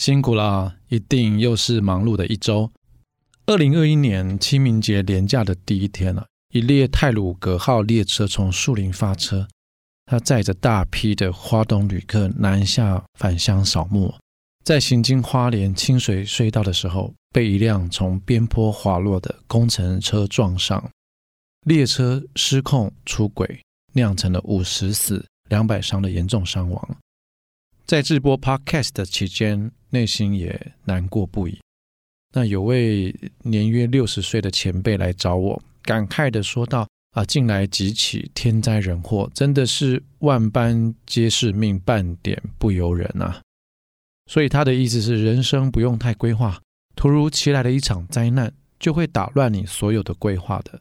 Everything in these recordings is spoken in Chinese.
辛苦啦，一定又是忙碌的一周。二零二一年清明节连假的第一天了，一列泰鲁阁号列车从树林发车，它载着大批的花东旅客南下返乡扫墓，在行经花莲清水隧道的时候，被一辆从边坡滑落的工程车撞上，列车失控出轨，酿成了五十死两百伤的严重伤亡。在制播 Podcast 的期间，内心也难过不已。那有位年约六十岁的前辈来找我，感慨地说道：“啊，近来几起天灾人祸，真的是万般皆是命，半点不由人啊。”所以他的意思是，人生不用太规划，突如其来的一场灾难就会打乱你所有的规划的。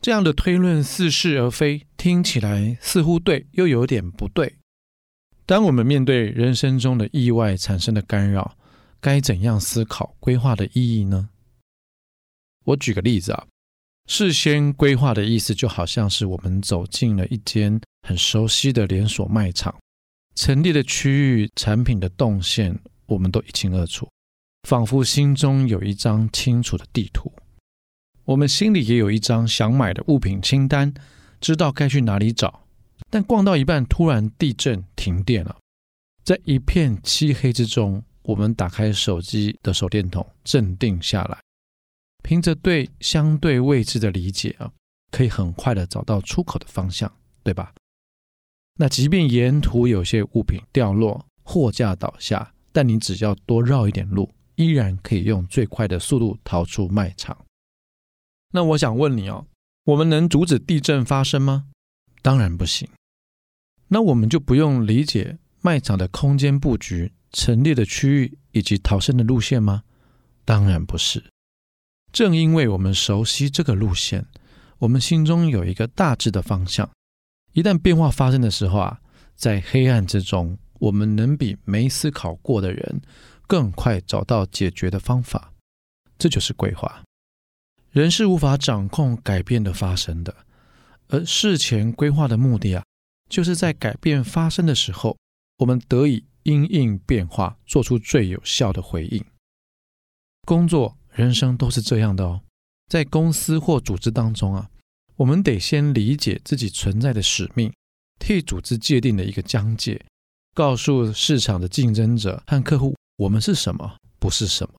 这样的推论似是而非，听起来似乎对，又有点不对。当我们面对人生中的意外产生的干扰，该怎样思考规划的意义呢？我举个例子啊，事先规划的意思就好像是我们走进了一间很熟悉的连锁卖场，陈列的区域、产品的动线，我们都一清二楚，仿佛心中有一张清楚的地图，我们心里也有一张想买的物品清单，知道该去哪里找。但逛到一半，突然地震停电了，在一片漆黑之中，我们打开手机的手电筒，镇定下来，凭着对相对位置的理解啊，可以很快的找到出口的方向，对吧？那即便沿途有些物品掉落、货架倒下，但你只要多绕一点路，依然可以用最快的速度逃出卖场。那我想问你哦，我们能阻止地震发生吗？当然不行，那我们就不用理解卖场的空间布局、陈列的区域以及逃生的路线吗？当然不是。正因为我们熟悉这个路线，我们心中有一个大致的方向。一旦变化发生的时候啊，在黑暗之中，我们能比没思考过的人更快找到解决的方法。这就是规划。人是无法掌控改变的发生的。而事前规划的目的啊，就是在改变发生的时候，我们得以因应变化，做出最有效的回应。工作、人生都是这样的哦。在公司或组织当中啊，我们得先理解自己存在的使命，替组织界定的一个疆界，告诉市场的竞争者和客户我们是什么，不是什么，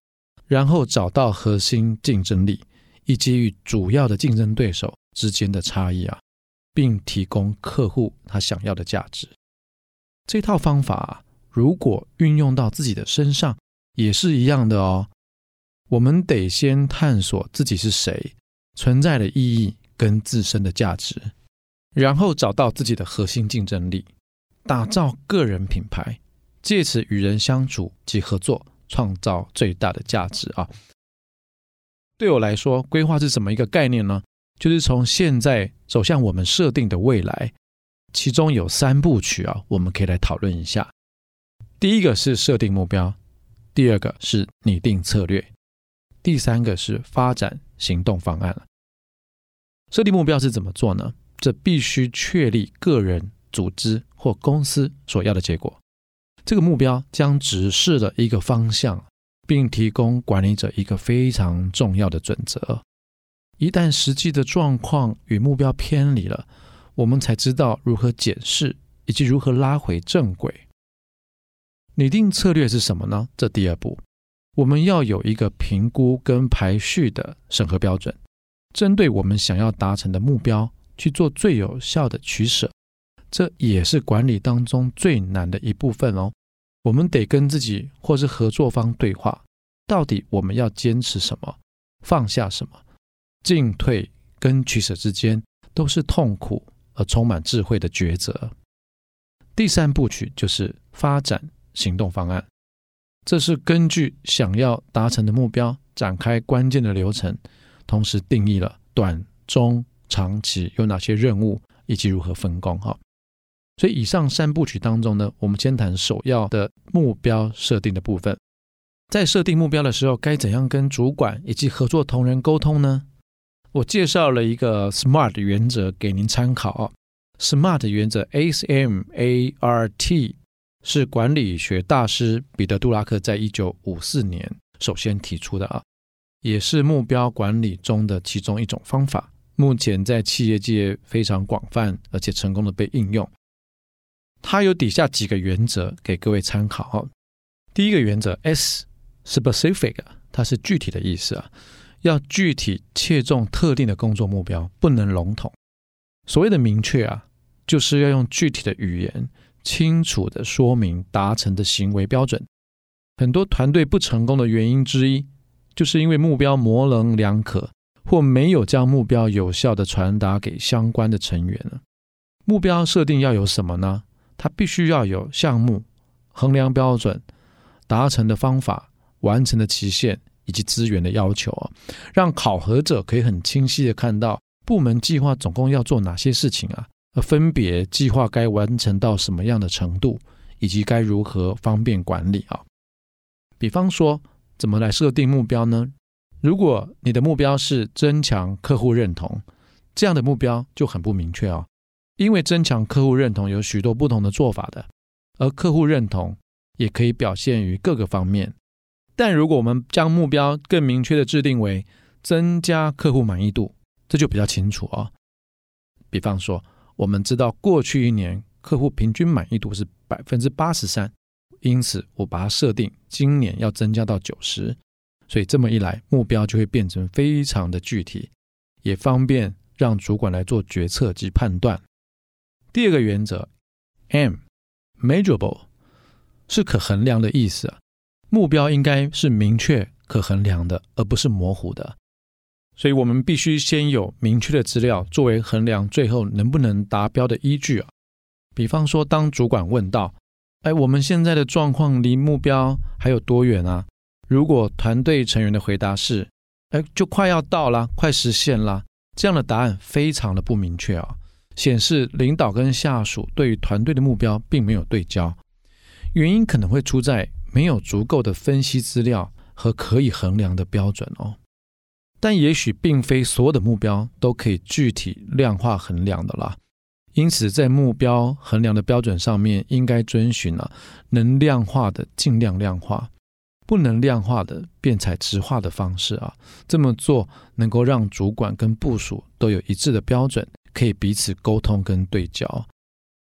然后找到核心竞争力，以及与主要的竞争对手之间的差异啊，并提供客户他想要的价值。这套方法，如果运用到自己的身上，也是一样的哦。我们得先探索自己是谁，存在的意义跟自身的价值，然后找到自己的核心竞争力，打造个人品牌，借此与人相处及合作，创造最大的价值啊。对我来说，规划是什么一个概念呢？就是从现在走向我们设定的未来，其中有三部曲啊，我们可以来讨论一下。第一个是设定目标，第二个是拟定策略，第三个是发展行动方案。设定目标是怎么做呢？这必须确立个人、组织或公司所要的结果。这个目标将指示了一个方向，并提供管理者一个非常重要的准则。一旦实际的状况与目标偏离了，我们才知道如何检视以及如何拉回正轨。拟定策略是什么呢？这第二步，我们要有一个评估跟排序的审核标准，针对我们想要达成的目标去做最有效的取舍。这也是管理当中最难的一部分哦。我们得跟自己或是合作方对话，到底我们要坚持什么，放下什么。进退跟取舍之间都是痛苦而充满智慧的抉择。第三部曲就是发展行动方案。这是根据想要达成的目标展开关键的流程，同时定义了短、中、长期有哪些任务以及如何分工。哈，所以以上三部曲当中呢，我们先谈首要的目标设定的部分。在设定目标的时候，该怎样跟主管以及合作同仁沟通呢？我介绍了一个 SMART 原则给您参考。SMART 原则 S M A R T。是管理学大师彼得·杜拉克在一九五四年首先提出的啊，也是目标管理中的其中一种方法。目前在企业界非常广泛，而且成功的被应用。它有底下几个原则给各位参考。第一个原则 S，specific，它是具体的意思啊，要具体切中特定的工作目标，不能笼统。所谓的明确啊，就是要用具体的语言。清楚地说明达成的行为标准。很多团队不成功的原因之一，就是因为目标模棱两可，或没有将目标有效地传达给相关的成员。目标设定要有什么呢？它必须要有项目、衡量标准、达成的方法、完成的期限以及资源的要求啊，让考核者可以很清晰的看到部门计划总共要做哪些事情啊。分别计划该完成到什么样的程度，以及该如何方便管理啊？比方说，怎么来设定目标呢？如果你的目标是增强客户认同，这样的目标就很不明确哦。因为增强客户认同有许多不同的做法的，而客户认同也可以表现于各个方面。但如果我们将目标更明确的制定为增加客户满意度，这就比较清楚哦。比方说。我们知道过去一年客户平均满意度是百分之八十三，因此我把它设定今年要增加到九十，所以这么一来目标就会变成非常的具体，也方便让主管来做决策及判断。第二个原则，M，measurable 是可衡量的意思啊，目标应该是明确可衡量的，而不是模糊的。所以我们必须先有明确的资料作为衡量最后能不能达标的依据啊。比方说，当主管问到：“哎，我们现在的状况离目标还有多远啊？”如果团队成员的回答是：“哎，就快要到了，快实现了。”这样的答案非常的不明确啊，显示领导跟下属对于团队的目标并没有对焦。原因可能会出在没有足够的分析资料和可以衡量的标准哦。但也许并非所有的目标都可以具体量化衡量的啦，因此在目标衡量的标准上面，应该遵循了能量化的尽量量化，不能量化的便采质化的方式啊。这么做能够让主管跟部属都有一致的标准，可以彼此沟通跟对焦。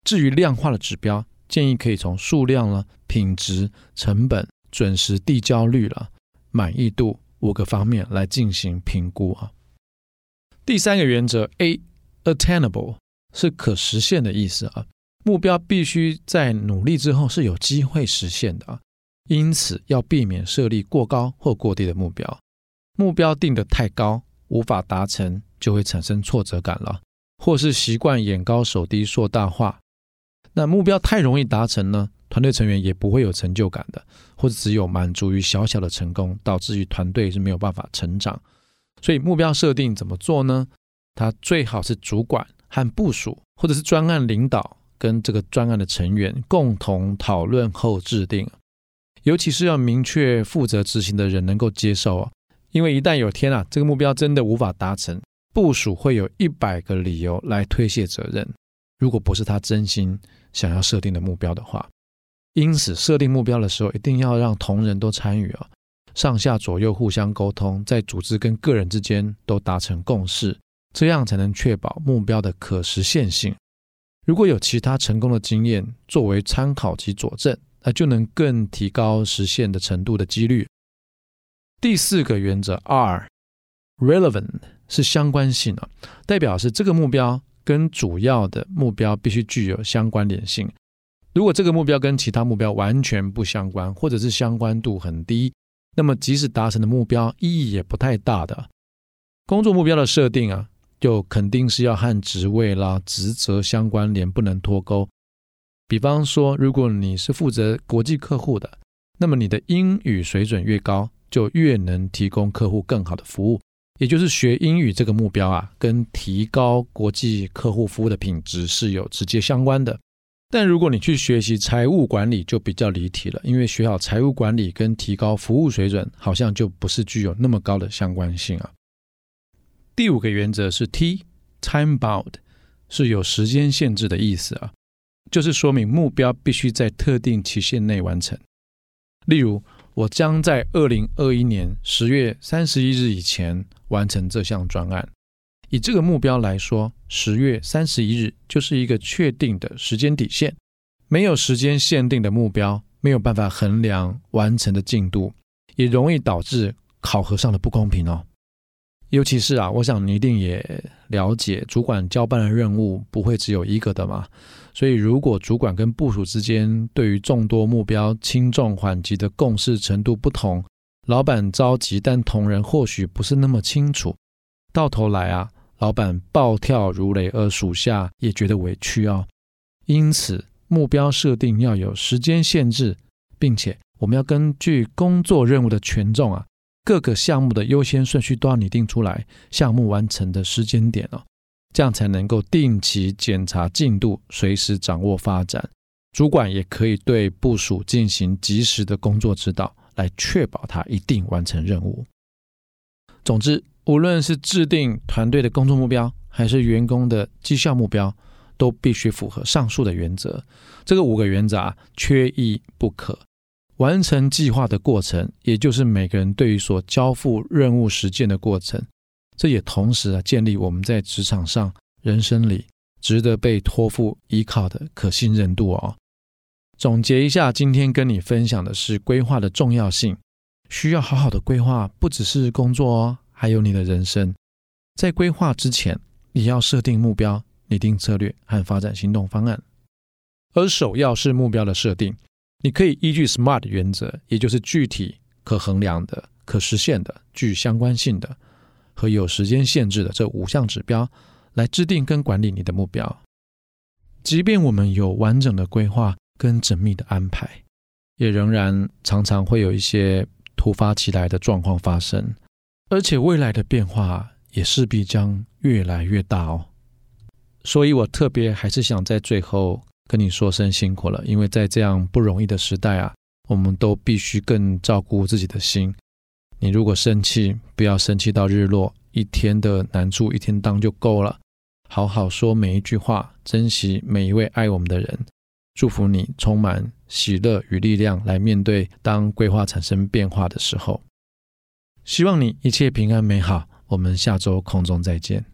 至于量化的指标，建议可以从数量了、品质、成本、准时递交率了、满意度。五个方面来进行评估啊。第三个原则 A，attainable 是可实现的意思啊。目标必须在努力之后是有机会实现的啊。因此要避免设立过高或过低的目标。目标定得太高，无法达成，就会产生挫折感了，或是习惯眼高手低说大话。那目标太容易达成呢？团队成员也不会有成就感的，或者只有满足于小小的成功，导致于团队是没有办法成长。所以目标设定怎么做呢？他最好是主管和部署，或者是专案领导跟这个专案的成员共同讨论后制定。尤其是要明确负责执行的人能够接受啊，因为一旦有天啊，这个目标真的无法达成，部署会有一百个理由来推卸责任。如果不是他真心想要设定的目标的话。因此，设定目标的时候，一定要让同仁都参与啊，上下左右互相沟通，在组织跟个人之间都达成共识，这样才能确保目标的可实现性。如果有其他成功的经验作为参考及佐证，那就能更提高实现的程度的几率。第四个原则 R，relevant 是相关性啊，代表是这个目标跟主要的目标必须具有相关联性。如果这个目标跟其他目标完全不相关，或者是相关度很低，那么即使达成的目标意义也不太大的。工作目标的设定啊，就肯定是要和职位啦、职责相关联，不能脱钩。比方说，如果你是负责国际客户的，那么你的英语水准越高，就越能提供客户更好的服务。也就是学英语这个目标啊，跟提高国际客户服务的品质是有直接相关的。但如果你去学习财务管理，就比较离题了，因为学好财务管理跟提高服务水准，好像就不是具有那么高的相关性啊。第五个原则是 T，time bound，是有时间限制的意思啊，就是说明目标必须在特定期限内完成。例如，我将在二零二一年十月三十一日以前完成这项专案。以这个目标来说，十月三十一日就是一个确定的时间底线。没有时间限定的目标，没有办法衡量完成的进度，也容易导致考核上的不公平哦。尤其是啊，我想你一定也了解，主管交办的任务不会只有一个的嘛。所以，如果主管跟部署之间对于众多目标轻重缓急的共识程度不同，老板着急，但同仁或许不是那么清楚，到头来啊。老板暴跳如雷，而属下也觉得委屈哦。因此，目标设定要有时间限制，并且我们要根据工作任务的权重啊，各个项目的优先顺序都要拟定出来，项目完成的时间点哦，这样才能够定期检查进度，随时掌握发展。主管也可以对部署进行及时的工作指导，来确保他一定完成任务。总之。无论是制定团队的工作目标，还是员工的绩效目标，都必须符合上述的原则。这个五个原则啊，缺一不可。完成计划的过程，也就是每个人对于所交付任务实践的过程。这也同时啊，建立我们在职场上、人生里值得被托付依靠的可信任度哦。总结一下，今天跟你分享的是规划的重要性，需要好好的规划，不只是工作哦。还有你的人生，在规划之前，你要设定目标、拟定策略和发展行动方案。而首要是目标的设定，你可以依据 SMART 原则，也就是具体、可衡量的、可实现的、具相关性的和有时间限制的这五项指标，来制定跟管理你的目标。即便我们有完整的规划跟缜密的安排，也仍然常常会有一些突发奇来的状况发生。而且未来的变化也势必将越来越大哦，所以我特别还是想在最后跟你说声辛苦了，因为在这样不容易的时代啊，我们都必须更照顾自己的心。你如果生气，不要生气到日落，一天的难处一天当就够了。好好说每一句话，珍惜每一位爱我们的人，祝福你充满喜乐与力量来面对当规划产生变化的时候。希望你一切平安美好。我们下周空中再见。